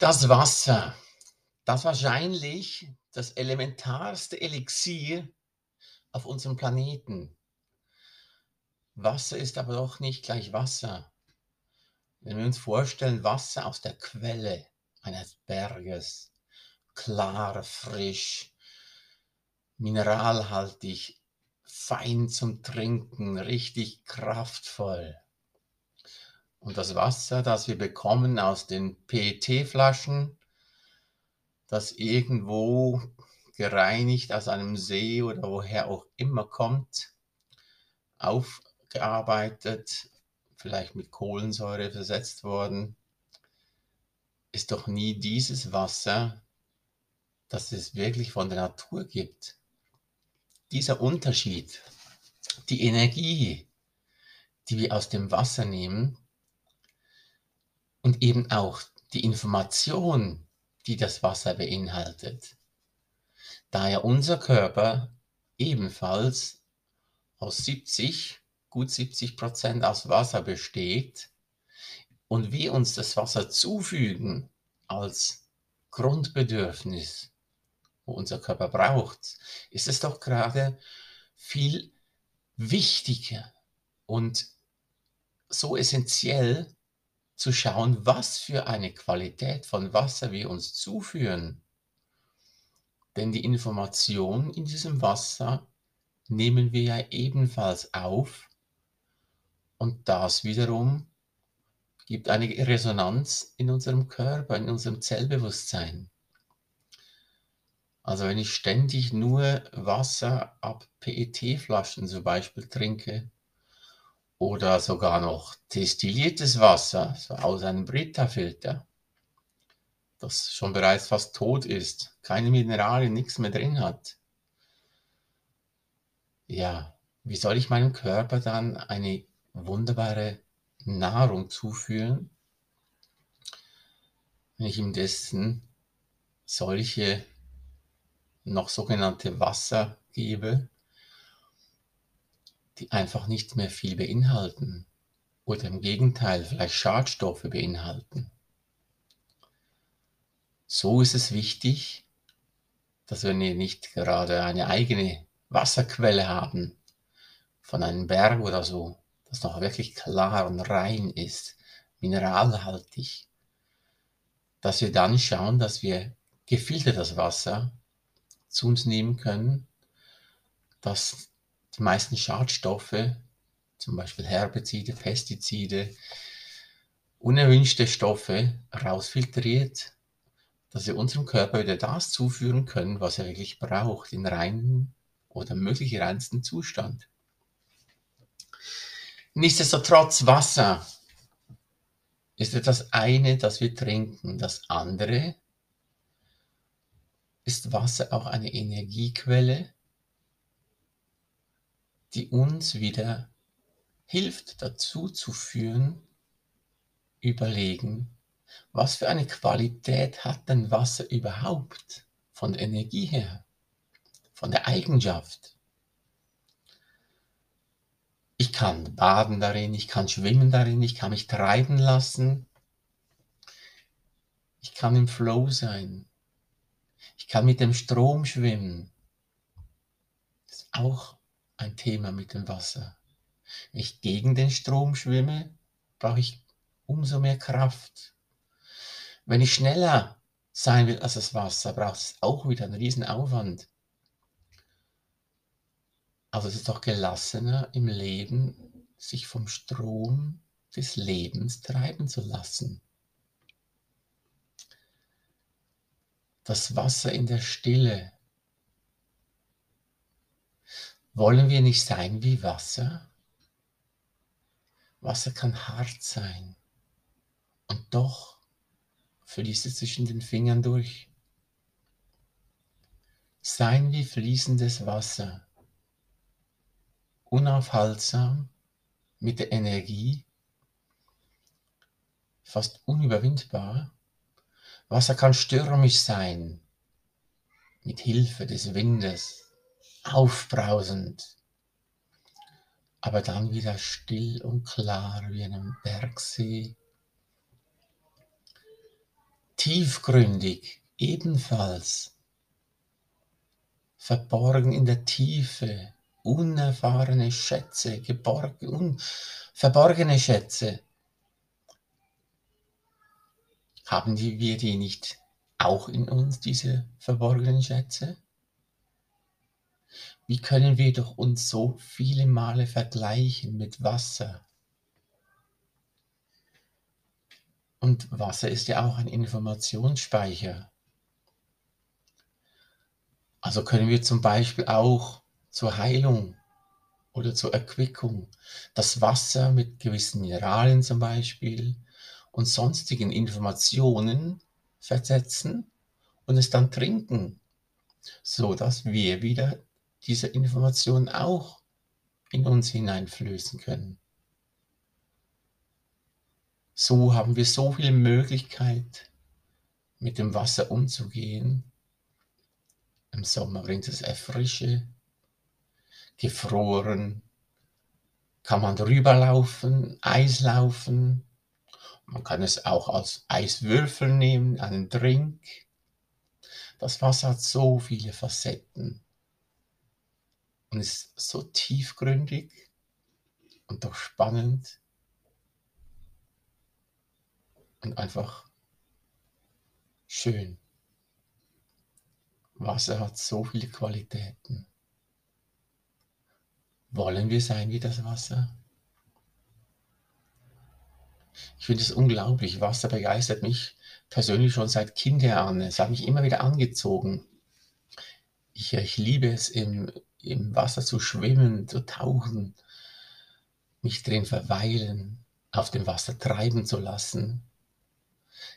Das Wasser, das wahrscheinlich das elementarste Elixier auf unserem Planeten. Wasser ist aber doch nicht gleich Wasser. Wenn wir uns vorstellen, Wasser aus der Quelle eines Berges, klar, frisch, mineralhaltig, fein zum Trinken, richtig kraftvoll. Und das Wasser, das wir bekommen aus den PET-Flaschen, das irgendwo gereinigt aus einem See oder woher auch immer kommt, aufgearbeitet, vielleicht mit Kohlensäure versetzt worden, ist doch nie dieses Wasser, das es wirklich von der Natur gibt. Dieser Unterschied, die Energie, die wir aus dem Wasser nehmen und eben auch die Information, die das Wasser beinhaltet. Da ja unser Körper ebenfalls aus 70, gut 70 Prozent aus Wasser besteht und wir uns das Wasser zufügen als Grundbedürfnis, wo unser Körper braucht, ist es doch gerade viel wichtiger und so essentiell zu schauen, was für eine Qualität von Wasser wir uns zuführen. Denn die Information in diesem Wasser nehmen wir ja ebenfalls auf und das wiederum gibt eine Resonanz in unserem Körper, in unserem Zellbewusstsein. Also wenn ich ständig nur Wasser ab PET-Flaschen zum Beispiel trinke, oder sogar noch destilliertes Wasser so aus einem Brita-Filter, das schon bereits fast tot ist, keine Mineralien, nichts mehr drin hat. Ja, wie soll ich meinem Körper dann eine wunderbare Nahrung zuführen, wenn ich ihm dessen solche noch sogenannte Wasser gebe, die einfach nicht mehr viel beinhalten oder im Gegenteil vielleicht Schadstoffe beinhalten. So ist es wichtig, dass wir nicht gerade eine eigene Wasserquelle haben von einem Berg oder so, das noch wirklich klar und rein ist, mineralhaltig, dass wir dann schauen, dass wir gefiltertes Wasser zu uns nehmen können, das die meisten Schadstoffe, zum Beispiel Herbizide, Pestizide, unerwünschte Stoffe rausfiltriert, dass wir unserem Körper wieder das zuführen können, was er wirklich braucht, in reinen oder möglich reinsten Zustand. Nichtsdestotrotz Wasser ist etwas eine, das wir trinken. Das andere ist Wasser auch eine Energiequelle, die uns wieder hilft dazu zu führen, überlegen, was für eine Qualität hat denn Wasser überhaupt von der Energie her, von der Eigenschaft. Ich kann baden darin, ich kann schwimmen darin, ich kann mich treiben lassen, ich kann im Flow sein, ich kann mit dem Strom schwimmen. Das ist auch ein Thema mit dem Wasser. Wenn ich gegen den Strom schwimme, brauche ich umso mehr Kraft. Wenn ich schneller sein will als das Wasser, braucht es auch wieder einen riesen Aufwand. Also es ist doch gelassener im Leben, sich vom Strom des Lebens treiben zu lassen. Das Wasser in der Stille wollen wir nicht sein wie Wasser? Wasser kann hart sein und doch fließt es zwischen den Fingern durch. Sein wie fließendes Wasser, unaufhaltsam mit der Energie, fast unüberwindbar. Wasser kann stürmisch sein, mit Hilfe des Windes, aufbrausend, aber dann wieder still und klar wie einem Bergsee. tiefgründig ebenfalls, verborgen in der Tiefe, unerfahrene Schätze, geborgen, un, verborgene Schätze. Haben wir die nicht auch in uns, diese verborgenen Schätze? Wie können wir doch uns so viele Male vergleichen mit Wasser? Und Wasser ist ja auch ein Informationsspeicher. Also können wir zum Beispiel auch zur Heilung oder zur Erquickung das Wasser mit gewissen Mineralien zum Beispiel und sonstigen Informationen versetzen und es dann trinken, so dass wir wieder diese Informationen auch in uns hineinflößen können. So haben wir so viel Möglichkeit, mit dem Wasser umzugehen. Im Sommer bringt es Erfrische, gefroren, kann man drüber laufen, Eislaufen. Man kann es auch als Eiswürfel nehmen, einen Drink. Das Wasser hat so viele Facetten und ist so tiefgründig und doch spannend und einfach schön. Wasser hat so viele Qualitäten. Wollen wir sein wie das Wasser? Ich finde es unglaublich. Wasser begeistert mich persönlich schon seit Kinder an. Es hat mich immer wieder angezogen. Ich, ich liebe es, im, im Wasser zu schwimmen, zu tauchen, mich drin verweilen, auf dem Wasser treiben zu lassen.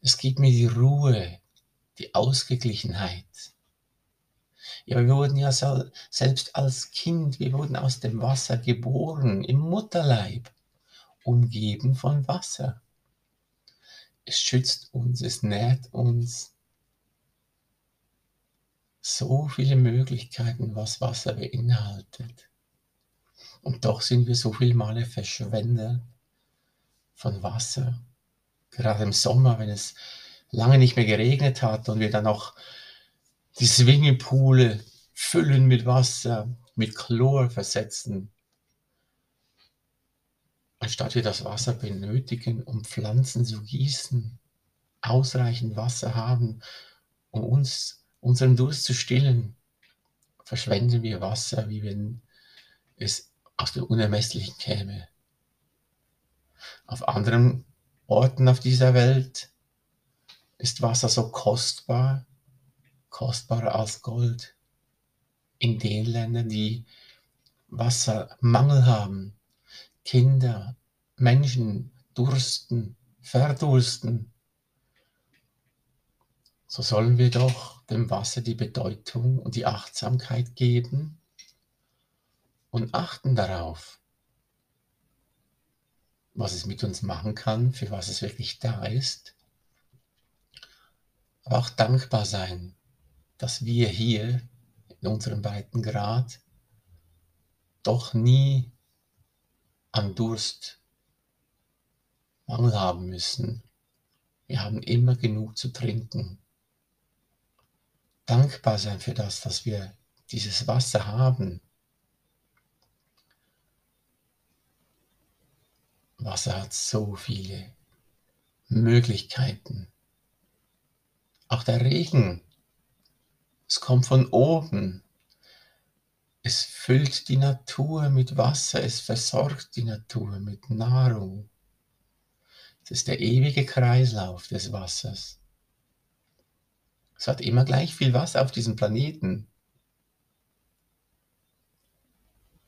Es gibt mir die Ruhe, die Ausgeglichenheit. Ja, wir wurden ja selbst als Kind, wir wurden aus dem Wasser geboren, im Mutterleib, umgeben von Wasser. Es schützt uns, es nährt uns. So viele Möglichkeiten, was Wasser beinhaltet. Und doch sind wir so viele Male Verschwender von Wasser gerade im Sommer, wenn es lange nicht mehr geregnet hat und wir dann noch die Swimmingpoole füllen mit Wasser, mit Chlor versetzen, anstatt wir das Wasser benötigen, um Pflanzen zu gießen, ausreichend Wasser haben, um uns unseren Durst zu stillen, verschwenden wir Wasser, wie wenn es aus dem Unermesslichen käme. Auf anderen Orten auf dieser Welt ist Wasser so kostbar, kostbarer als Gold. In den Ländern, die Wassermangel haben, Kinder, Menschen dursten, verdursten, so sollen wir doch dem Wasser die Bedeutung und die Achtsamkeit geben und achten darauf, was es mit uns machen kann, für was es wirklich da ist. Aber auch dankbar sein, dass wir hier in unserem weiten Grad doch nie an Durst Mangel haben müssen. Wir haben immer genug zu trinken. Dankbar sein für das, dass wir dieses Wasser haben, Wasser hat so viele Möglichkeiten. Auch der Regen, es kommt von oben. Es füllt die Natur mit Wasser, es versorgt die Natur mit Nahrung. Es ist der ewige Kreislauf des Wassers. Es hat immer gleich viel Wasser auf diesem Planeten.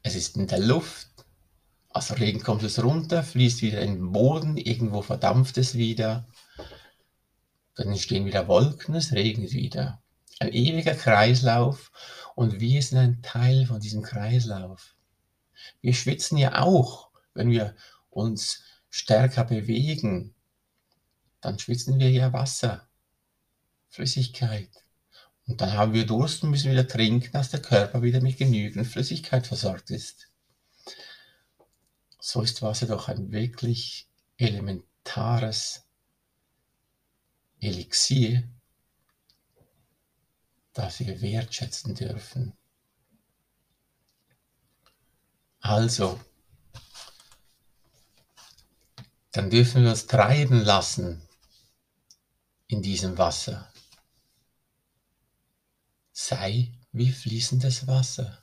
Es ist in der Luft, also Regen kommt es runter, fließt wieder in den Boden, irgendwo verdampft es wieder. Dann entstehen wieder Wolken, es regnet wieder. Ein ewiger Kreislauf und wir sind ein Teil von diesem Kreislauf. Wir schwitzen ja auch, wenn wir uns stärker bewegen. Dann schwitzen wir ja Wasser, Flüssigkeit. Und dann haben wir Durst und müssen wieder trinken, dass der Körper wieder mit genügend Flüssigkeit versorgt ist. So ist Wasser doch ein wirklich elementares Elixier, das wir wertschätzen dürfen. Also, dann dürfen wir uns treiben lassen in diesem Wasser sei wie fließendes Wasser.